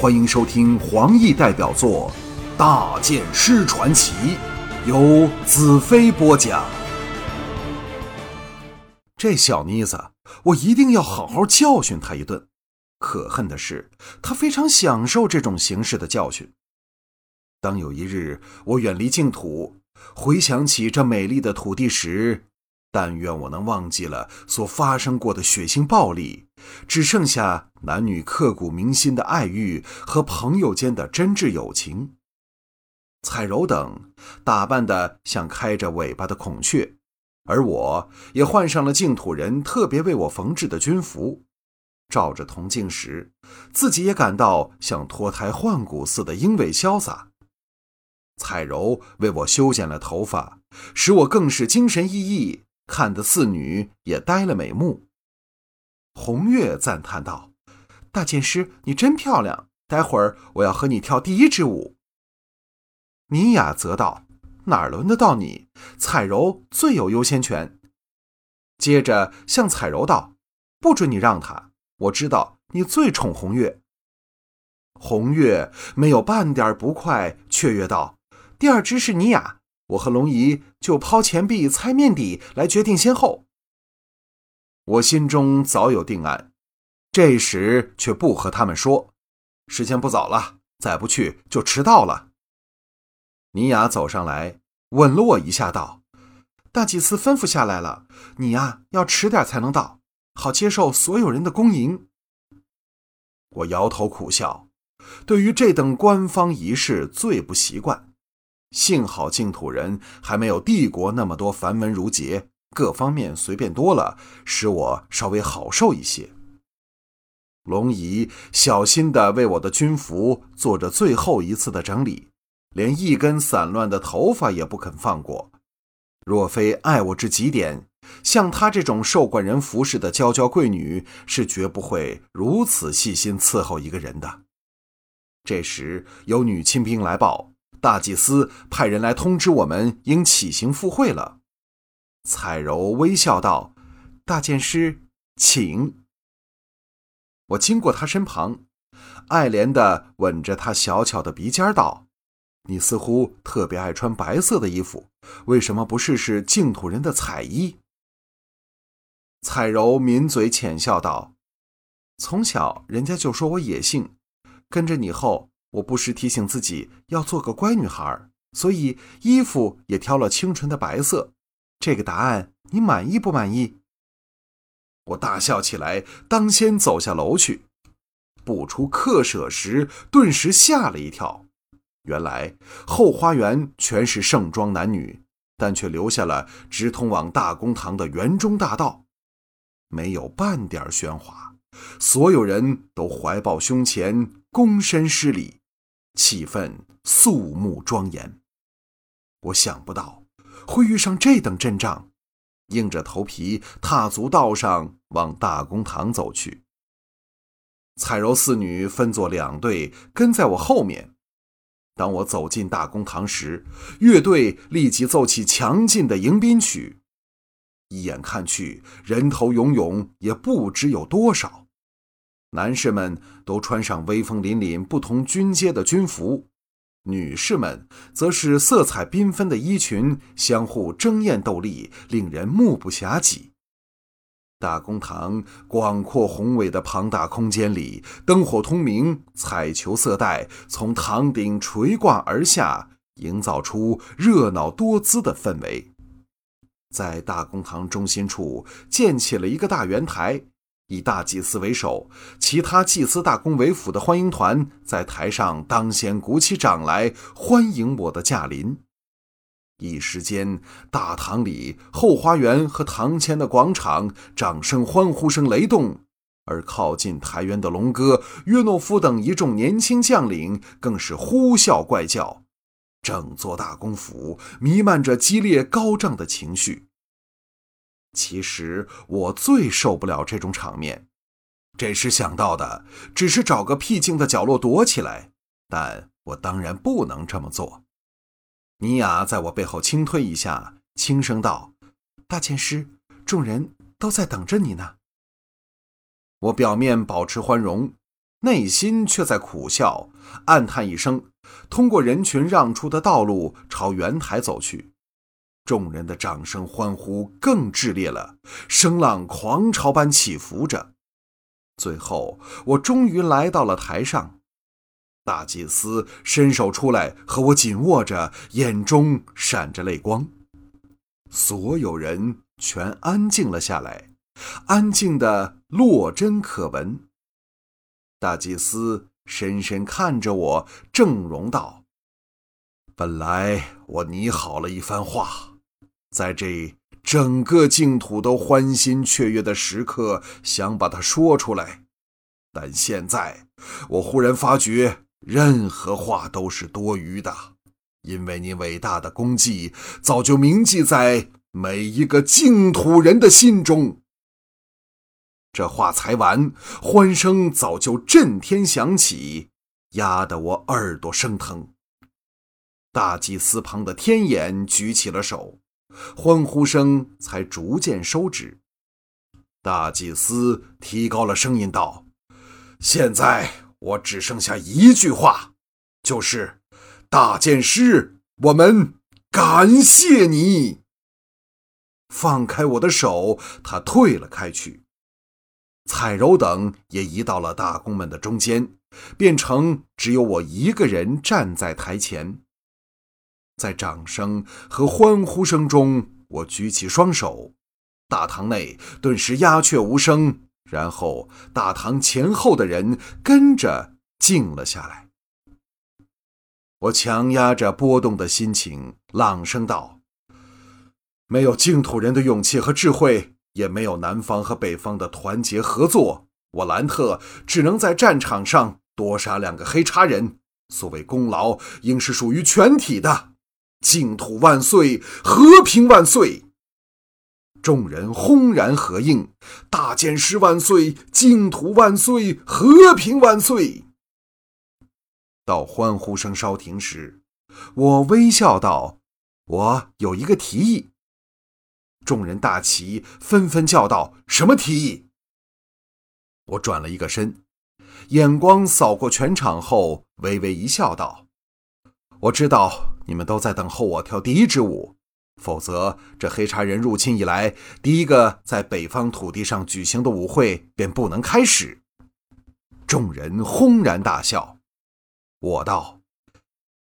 欢迎收听黄奕代表作《大剑师传奇》，由子飞播讲。这小妮子，我一定要好好教训她一顿。可恨的是，她非常享受这种形式的教训。当有一日我远离净土，回想起这美丽的土地时，但愿我能忘记了所发生过的血腥暴力，只剩下男女刻骨铭心的爱欲和朋友间的真挚友情。彩柔等打扮得像开着尾巴的孔雀，而我也换上了净土人特别为我缝制的军服，照着铜镜时，自己也感到像脱胎换骨似的英伟潇洒。彩柔为我修剪了头发，使我更是精神奕奕。看得四女也呆了美目。红月赞叹道：“大剑师，你真漂亮！待会儿我要和你跳第一支舞。”尼雅则道：“哪儿轮得到你？彩柔最有优先权。”接着向彩柔道：“不准你让他！我知道你最宠红月。”红月没有半点不快，雀跃道：“第二支是尼雅。”我和龙姨就抛钱币、猜面底来决定先后。我心中早有定案，这时却不和他们说。时间不早了，再不去就迟到了。尼雅走上来，吻了我一下，道：“大祭司吩咐下来了，你呀要迟点才能到，好接受所有人的恭迎。”我摇头苦笑，对于这等官方仪式最不习惯。幸好净土人还没有帝国那么多繁文缛节，各方面随便多了，使我稍微好受一些。龙姨小心地为我的军服做着最后一次的整理，连一根散乱的头发也不肯放过。若非爱我至极点，像她这种受惯人服侍的娇娇贵女，是绝不会如此细心伺候一个人的。这时有女亲兵来报。大祭司派人来通知我们，应起行赴会了。彩柔微笑道：“大剑师，请。”我经过他身旁，爱怜地吻着他小巧的鼻尖，道：“你似乎特别爱穿白色的衣服，为什么不试试净土人的彩衣？”彩柔抿嘴浅笑道：“从小人家就说我野性，跟着你后。”我不时提醒自己要做个乖女孩，所以衣服也挑了清纯的白色。这个答案你满意不满意？我大笑起来，当先走下楼去。不出客舍时，顿时吓了一跳。原来后花园全是盛装男女，但却留下了直通往大公堂的园中大道，没有半点喧哗，所有人都怀抱胸前，躬身施礼。气氛肃穆庄严，我想不到会遇上这等阵仗，硬着头皮踏足道上，往大公堂走去。彩柔四女分作两队，跟在我后面。当我走进大公堂时，乐队立即奏起强劲的迎宾曲。一眼看去，人头涌涌，也不知有多少。男士们都穿上威风凛凛、不同军阶的军服，女士们则是色彩缤纷的衣裙，相互争艳斗丽，令人目不暇接。大公堂广阔宏伟的庞大空间里，灯火通明，彩球色带从堂顶垂挂而下，营造出热闹多姿的氛围。在大公堂中心处建起了一个大圆台。以大祭司为首，其他祭司大公为辅的欢迎团在台上当先鼓起掌来欢迎我的驾临。一时间，大堂里、后花园和堂前的广场掌声、欢呼声雷动，而靠近台园的龙哥、约诺夫等一众年轻将领更是呼啸怪叫，整座大公府弥漫着激烈高涨的情绪。其实我最受不了这种场面，这时想到的只是找个僻静的角落躲起来，但我当然不能这么做。尼雅在我背后轻推一下，轻声道：“大剑师，众人都在等着你呢。”我表面保持欢容，内心却在苦笑，暗叹一声，通过人群让出的道路朝圆台走去。众人的掌声欢呼更炽烈了，声浪狂潮般起伏着。最后，我终于来到了台上。大祭司伸手出来和我紧握着，眼中闪着泪光。所有人全安静了下来，安静的落针可闻。大祭司深深看着我，正容道：“本来我拟好了一番话，在这整个净土都欢欣雀跃的时刻，想把它说出来，但现在我忽然发觉。”任何话都是多余的，因为你伟大的功绩早就铭记在每一个净土人的心中。这话才完，欢声早就震天响起，压得我耳朵生疼。大祭司旁的天眼举起了手，欢呼声才逐渐收止。大祭司提高了声音道：“现在。”我只剩下一句话，就是大剑师，我们感谢你。放开我的手，他退了开去。彩柔等也移到了大公们的中间，变成只有我一个人站在台前。在掌声和欢呼声中，我举起双手，大堂内顿时鸦雀无声。然后，大堂前后的人跟着静了下来。我强压着波动的心情，朗声道：“没有净土人的勇气和智慧，也没有南方和北方的团结合作，我兰特只能在战场上多杀两个黑叉人。所谓功劳，应是属于全体的。净土万岁，和平万岁！”众人轰然合应：“大剑师万岁，净土万岁，和平万岁！”到欢呼声稍停时，我微笑道：“我有一个提议。”众人大齐，纷纷叫道：“什么提议？”我转了一个身，眼光扫过全场后，微微一笑，道：“我知道你们都在等候我跳第一支舞。”否则，这黑茶人入侵以来，第一个在北方土地上举行的舞会便不能开始。众人轰然大笑。我道：“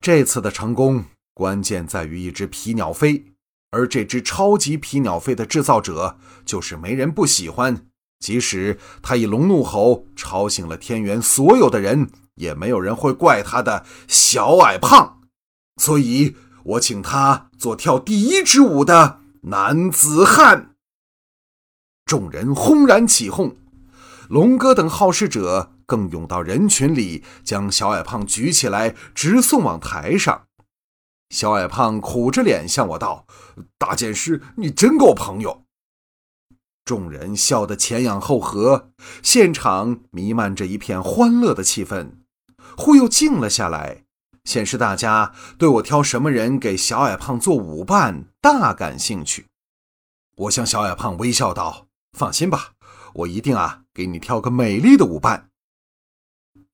这次的成功关键在于一只皮鸟飞，而这只超级皮鸟飞的制造者就是没人不喜欢。即使他以龙怒吼吵醒了天元所有的人，也没有人会怪他的小矮胖。所以。”我请他做跳第一支舞的男子汉。众人轰然起哄，龙哥等好事者更涌到人群里，将小矮胖举起来，直送往台上。小矮胖苦着脸向我道：“大剑师，你真够朋友。”众人笑得前仰后合，现场弥漫着一片欢乐的气氛，忽又静了下来。显示大家对我挑什么人给小矮胖做舞伴大感兴趣。我向小矮胖微笑道：“放心吧，我一定啊给你挑个美丽的舞伴。”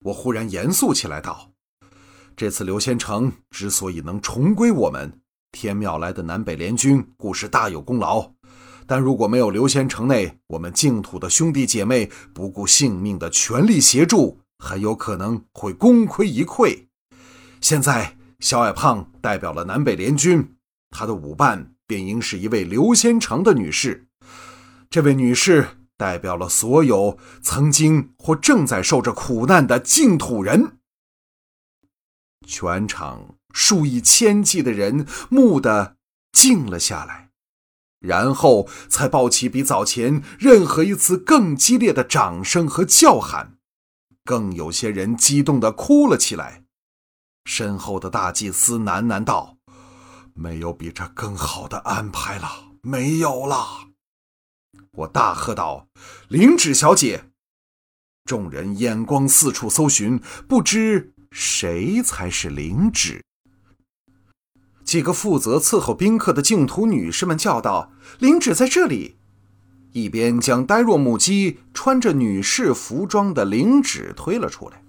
我忽然严肃起来道：“这次刘仙成之所以能重归我们天庙来的南北联军，固是大有功劳。但如果没有刘仙城内我们净土的兄弟姐妹不顾性命的全力协助，很有可能会功亏一篑。”现在，小矮胖代表了南北联军，他的舞伴便应是一位刘先成的女士。这位女士代表了所有曾经或正在受着苦难的净土人。全场数以千计的人蓦地静了下来，然后才爆起比早前任何一次更激烈的掌声和叫喊，更有些人激动地哭了起来。身后的大祭司喃喃道：“没有比这更好的安排了，没有了。”我大喝道：“灵芷小姐！”众人眼光四处搜寻，不知谁才是灵芷。几个负责伺候宾客的净土女士们叫道：“灵芷在这里！”一边将呆若木鸡、穿着女士服装的灵芷推了出来。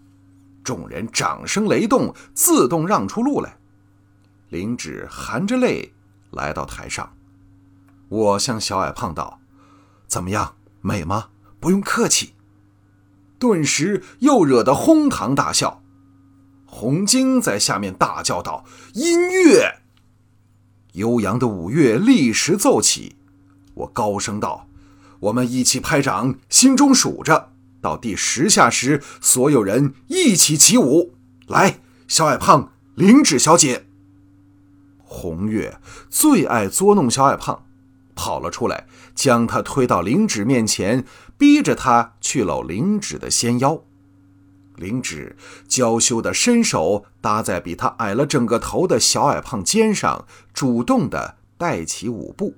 众人掌声雷动，自动让出路来。灵芝含着泪来到台上，我向小矮胖道：“怎么样，美吗？不用客气。”顿时又惹得哄堂大笑。红晶在下面大叫道：“音乐！”悠扬的五乐立时奏起。我高声道：“我们一起拍掌，心中数着，到第十下时，所有人一起起舞。来，小矮胖，灵芝小姐。”红月最爱捉弄小矮胖，跑了出来，将他推到灵芝面前，逼着他去搂灵芝的纤腰。灵芝娇羞地伸手搭在比他矮了整个头的小矮胖肩上，主动地带起舞步。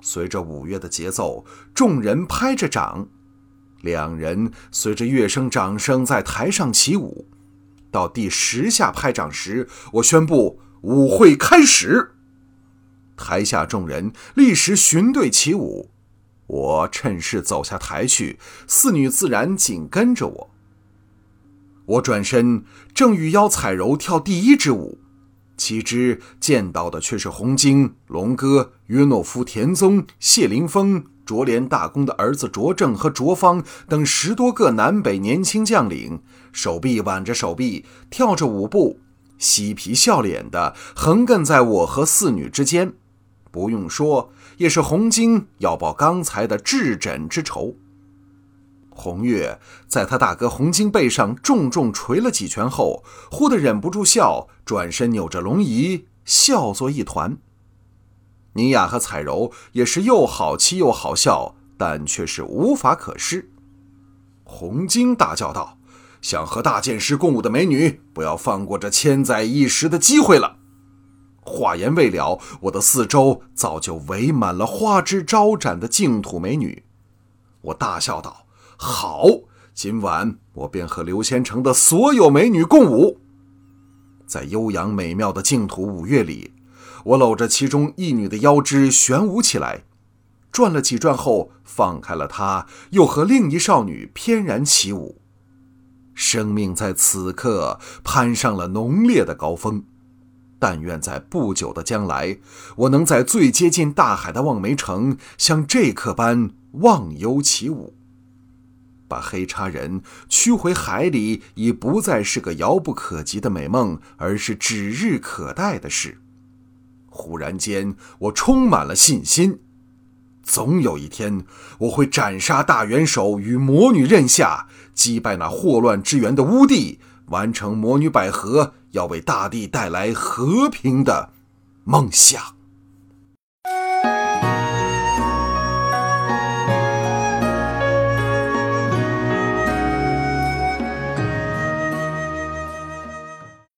随着舞乐的节奏，众人拍着掌，两人随着乐声、掌声在台上起舞。到第十下拍掌时，我宣布。舞会开始，台下众人立时循队起舞。我趁势走下台去，四女自然紧跟着我。我转身正欲邀彩柔跳第一支舞，岂知见到的却是洪晶、龙哥、约诺夫、田宗、谢林峰、卓连大公的儿子卓正和卓方等十多个南北年轻将领，手臂挽着手臂，跳着舞步。嬉皮笑脸的横亘在我和四女之间，不用说，也是红晶要报刚才的智诊之仇。红月在他大哥红晶背上重重捶了几拳后，忽地忍不住笑，转身扭着龙椅笑作一团。尼雅和彩柔也是又好气又好笑，但却是无法可施。红晶大叫道。想和大剑师共舞的美女，不要放过这千载一时的机会了。话言未了，我的四周早就围满了花枝招展的净土美女。我大笑道：“好，今晚我便和刘仙成的所有美女共舞。”在悠扬美妙的净土舞乐里，我搂着其中一女的腰肢旋舞起来，转了几转后放开了她，又和另一少女翩然起舞。生命在此刻攀上了浓烈的高峰，但愿在不久的将来，我能在最接近大海的望梅城，像这刻般忘忧起舞，把黑叉人驱回海里，已不再是个遥不可及的美梦，而是指日可待的事。忽然间，我充满了信心。总有一天，我会斩杀大元首，与魔女刃下，击败那祸乱之源的乌帝，完成魔女百合要为大地带来和平的梦想。